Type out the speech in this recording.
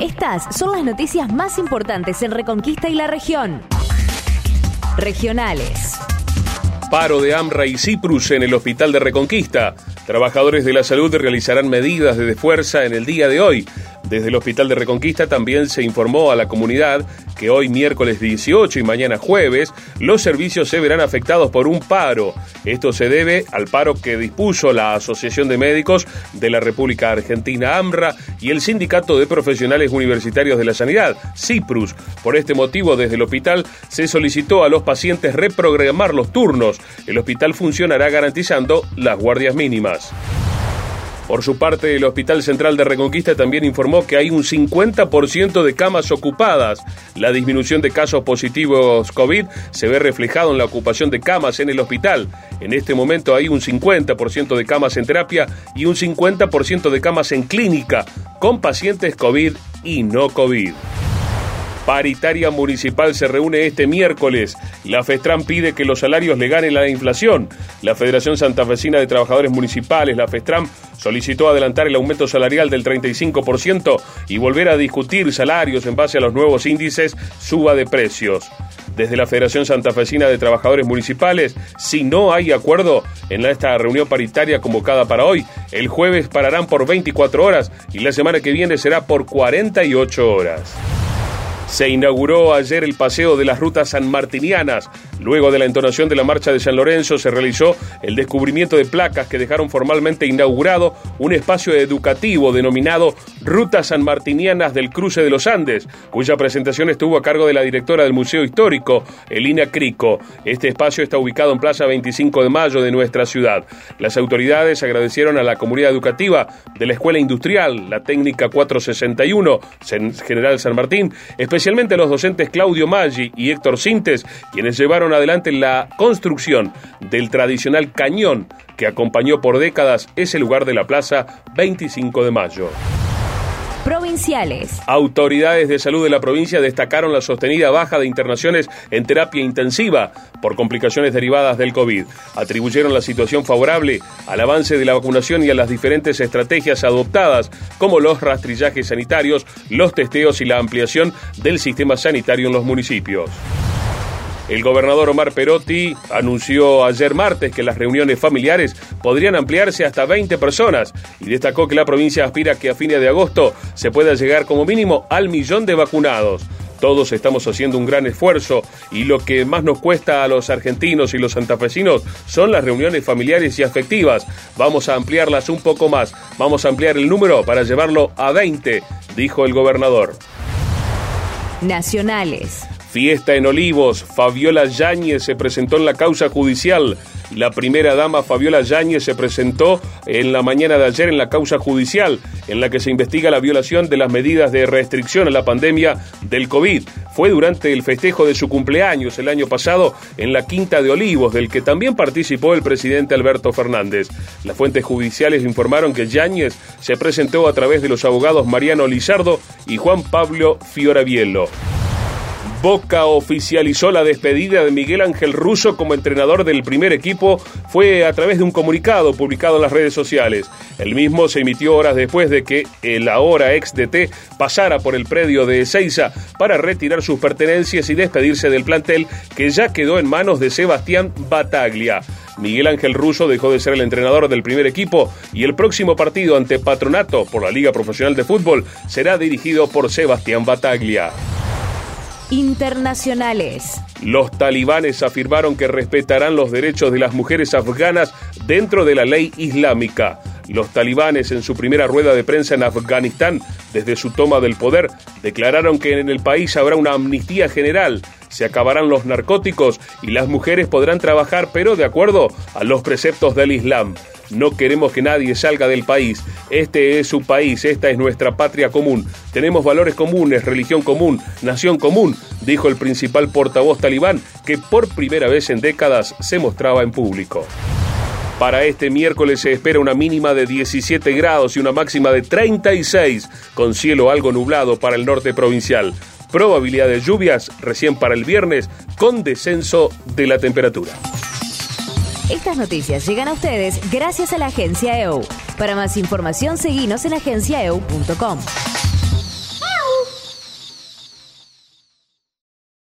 Estas son las noticias más importantes en Reconquista y la región. Regionales. Paro de AMRA y Ciprus en el Hospital de Reconquista. Trabajadores de la salud realizarán medidas de fuerza en el día de hoy. Desde el Hospital de Reconquista también se informó a la comunidad que hoy miércoles 18 y mañana jueves los servicios se verán afectados por un paro. Esto se debe al paro que dispuso la Asociación de Médicos de la República Argentina AMRA y el Sindicato de Profesionales Universitarios de la Sanidad, CIPRUS. Por este motivo, desde el hospital se solicitó a los pacientes reprogramar los turnos. El hospital funcionará garantizando las guardias mínimas. Por su parte, el Hospital Central de Reconquista también informó que hay un 50% de camas ocupadas. La disminución de casos positivos COVID se ve reflejado en la ocupación de camas en el hospital. En este momento hay un 50% de camas en terapia y un 50% de camas en clínica con pacientes COVID y no COVID paritaria municipal se reúne este miércoles. La FESTRAN pide que los salarios le ganen la inflación. La Federación Santafesina de Trabajadores Municipales, la FESTRAN, solicitó adelantar el aumento salarial del 35% y volver a discutir salarios en base a los nuevos índices suba de precios. Desde la Federación Santafesina de Trabajadores Municipales, si no hay acuerdo en esta reunión paritaria convocada para hoy, el jueves pararán por 24 horas y la semana que viene será por 48 horas. Se inauguró ayer el paseo de las rutas sanmartinianas. Luego de la entonación de la marcha de San Lorenzo se realizó el descubrimiento de placas que dejaron formalmente inaugurado un espacio educativo denominado Rutas Sanmartinianas del Cruce de los Andes, cuya presentación estuvo a cargo de la directora del Museo Histórico, Elina Crico. Este espacio está ubicado en Plaza 25 de Mayo de nuestra ciudad. Las autoridades agradecieron a la comunidad educativa de la Escuela Industrial, la Técnica 461, General San Martín, especialmente a los docentes Claudio Maggi y Héctor Sintes, quienes llevaron adelante la construcción del tradicional cañón que acompañó por décadas ese lugar de la plaza 25 de mayo. Provinciales. Autoridades de salud de la provincia destacaron la sostenida baja de internaciones en terapia intensiva por complicaciones derivadas del COVID. Atribuyeron la situación favorable al avance de la vacunación y a las diferentes estrategias adoptadas, como los rastrillajes sanitarios, los testeos y la ampliación del sistema sanitario en los municipios. El gobernador Omar Perotti anunció ayer martes que las reuniones familiares podrían ampliarse hasta 20 personas y destacó que la provincia aspira que a fines de agosto se pueda llegar como mínimo al millón de vacunados. Todos estamos haciendo un gran esfuerzo y lo que más nos cuesta a los argentinos y los santafesinos son las reuniones familiares y afectivas. Vamos a ampliarlas un poco más. Vamos a ampliar el número para llevarlo a 20, dijo el gobernador. Nacionales. Fiesta en Olivos. Fabiola Yáñez se presentó en la causa judicial. La primera dama Fabiola Yáñez se presentó en la mañana de ayer en la causa judicial, en la que se investiga la violación de las medidas de restricción a la pandemia del COVID. Fue durante el festejo de su cumpleaños el año pasado en la Quinta de Olivos, del que también participó el presidente Alberto Fernández. Las fuentes judiciales informaron que Yáñez se presentó a través de los abogados Mariano Lizardo y Juan Pablo Fiorabiello. Boca oficializó la despedida de Miguel Ángel Russo como entrenador del primer equipo. Fue a través de un comunicado publicado en las redes sociales. El mismo se emitió horas después de que el ahora ex DT pasara por el predio de Ezeiza para retirar sus pertenencias y despedirse del plantel que ya quedó en manos de Sebastián Bataglia. Miguel Ángel Russo dejó de ser el entrenador del primer equipo y el próximo partido ante Patronato por la Liga Profesional de Fútbol será dirigido por Sebastián Bataglia internacionales. Los talibanes afirmaron que respetarán los derechos de las mujeres afganas dentro de la ley islámica. Los talibanes en su primera rueda de prensa en Afganistán, desde su toma del poder, declararon que en el país habrá una amnistía general, se acabarán los narcóticos y las mujeres podrán trabajar, pero de acuerdo a los preceptos del Islam. No queremos que nadie salga del país. Este es su país, esta es nuestra patria común. Tenemos valores comunes, religión común, nación común, dijo el principal portavoz talibán, que por primera vez en décadas se mostraba en público. Para este miércoles se espera una mínima de 17 grados y una máxima de 36, con cielo algo nublado para el norte provincial. Probabilidad de lluvias recién para el viernes, con descenso de la temperatura. Estas noticias llegan a ustedes gracias a la agencia EU. Para más información, seguimos en agenciaeu.com.